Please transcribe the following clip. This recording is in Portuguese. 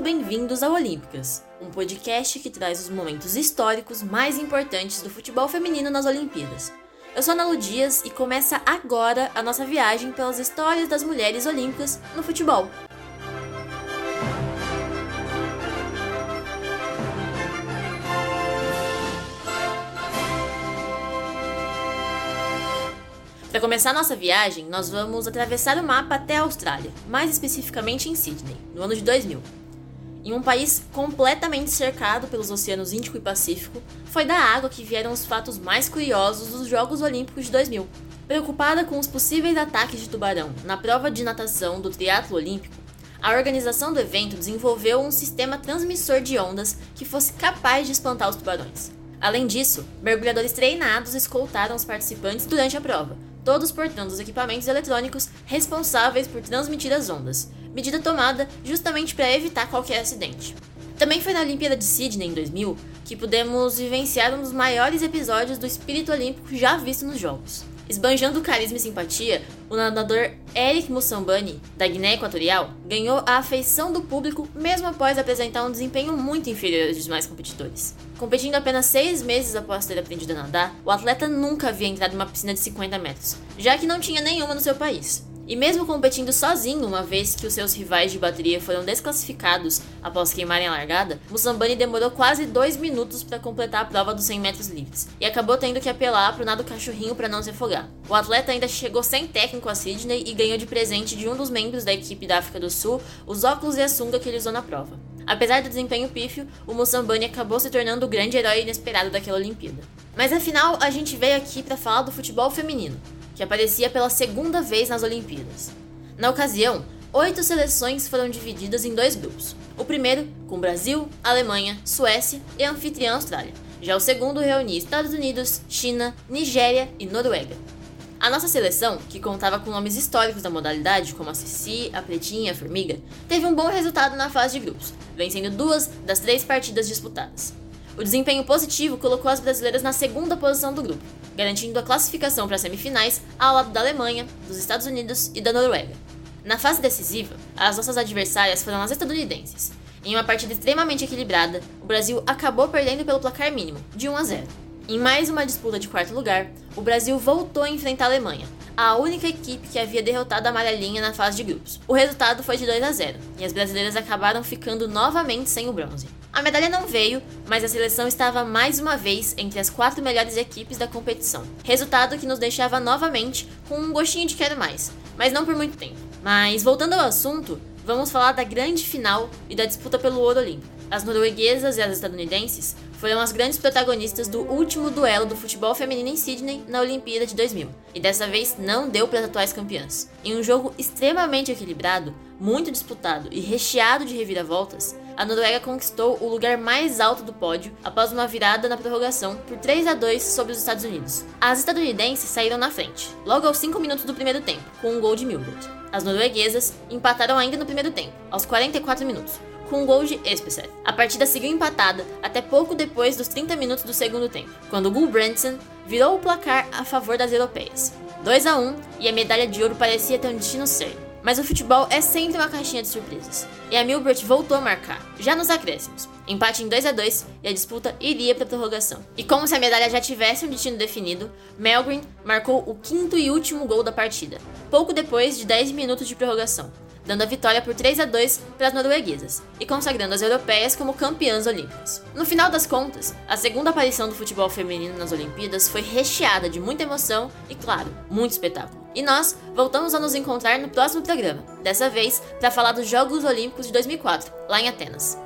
bem-vindos ao Olímpicas, um podcast que traz os momentos históricos mais importantes do futebol feminino nas Olimpíadas. Eu sou Ana Lu Dias e começa agora a nossa viagem pelas histórias das mulheres olímpicas no futebol. Para começar nossa viagem, nós vamos atravessar o mapa até a Austrália, mais especificamente em Sydney, no ano de 2000. Em um país completamente cercado pelos oceanos Índico e Pacífico, foi da água que vieram os fatos mais curiosos dos Jogos Olímpicos de 2000. Preocupada com os possíveis ataques de tubarão na prova de natação do triatlo olímpico, a organização do evento desenvolveu um sistema transmissor de ondas que fosse capaz de espantar os tubarões. Além disso, mergulhadores treinados escoltaram os participantes durante a prova, todos portando os equipamentos eletrônicos responsáveis por transmitir as ondas, medida tomada justamente para evitar qualquer acidente. Também foi na Olimpíada de Sydney em 2000 que pudemos vivenciar um dos maiores episódios do espírito olímpico já visto nos Jogos. Esbanjando carisma e simpatia, o nadador Eric Mussambani, da Guiné Equatorial, ganhou a afeição do público mesmo após apresentar um desempenho muito inferior aos demais competidores. Competindo apenas seis meses após ter aprendido a nadar, o atleta nunca havia entrado em uma piscina de 50 metros, já que não tinha nenhuma no seu país. E mesmo competindo sozinho, uma vez que os seus rivais de bateria foram desclassificados após queimarem a largada, Mussambani demorou quase dois minutos para completar a prova dos 100 metros livres e acabou tendo que apelar para o nado cachorrinho para não se afogar. O atleta ainda chegou sem técnico a Sydney e ganhou de presente de um dos membros da equipe da África do Sul os óculos e a sunga que ele usou na prova. Apesar do desempenho pífio, o Mussambani acabou se tornando o grande herói inesperado daquela Olimpíada. Mas afinal, a gente veio aqui para falar do futebol feminino que aparecia pela segunda vez nas Olimpíadas. Na ocasião, oito seleções foram divididas em dois grupos. O primeiro, com Brasil, Alemanha, Suécia e a anfitriã Austrália. Já o segundo reunia Estados Unidos, China, Nigéria e Noruega. A nossa seleção, que contava com nomes históricos da modalidade, como a Cici, a Pretinha e a Formiga, teve um bom resultado na fase de grupos, vencendo duas das três partidas disputadas. O desempenho positivo colocou as brasileiras na segunda posição do grupo, garantindo a classificação para as semifinais ao lado da Alemanha, dos Estados Unidos e da Noruega. Na fase decisiva, as nossas adversárias foram as estadunidenses. Em uma partida extremamente equilibrada, o Brasil acabou perdendo pelo placar mínimo, de 1 a 0. Em mais uma disputa de quarto lugar, o Brasil voltou a enfrentar a Alemanha, a única equipe que havia derrotado a amarelinha na fase de grupos. O resultado foi de 2 a 0, e as brasileiras acabaram ficando novamente sem o bronze. A medalha não veio, mas a seleção estava mais uma vez entre as quatro melhores equipes da competição. Resultado que nos deixava novamente com um gostinho de quero mais, mas não por muito tempo. Mas voltando ao assunto, vamos falar da grande final e da disputa pelo ouro olímpico. As norueguesas e as estadunidenses foram as grandes protagonistas do último duelo do futebol feminino em Sydney na Olimpíada de 2000, e dessa vez não deu para as atuais campeãs. Em um jogo extremamente equilibrado, muito disputado e recheado de reviravoltas, a Noruega conquistou o lugar mais alto do pódio após uma virada na prorrogação por 3 a 2 sobre os Estados Unidos. As estadunidenses saíram na frente, logo aos 5 minutos do primeiro tempo, com um gol de Milbert. As norueguesas empataram ainda no primeiro tempo, aos 44 minutos, com um gol de Espeseth. A partida seguiu empatada até pouco depois dos 30 minutos do segundo tempo, quando Gulbrandsen virou o placar a favor das europeias. 2 a 1 e a medalha de ouro parecia ter um destino certo. Mas o futebol é sempre uma caixinha de surpresas. E a Milbert voltou a marcar, já nos acréscimos. Empate em 2 a 2 e a disputa iria para a prorrogação. E como se a medalha já tivesse um destino definido, Melgren marcou o quinto e último gol da partida, pouco depois de 10 minutos de prorrogação dando a vitória por 3 a 2 para as norueguesas e consagrando as europeias como campeãs olímpicas. No final das contas, a segunda aparição do futebol feminino nas Olimpíadas foi recheada de muita emoção e, claro, muito espetáculo. E nós voltamos a nos encontrar no próximo programa, dessa vez para falar dos Jogos Olímpicos de 2004, lá em Atenas.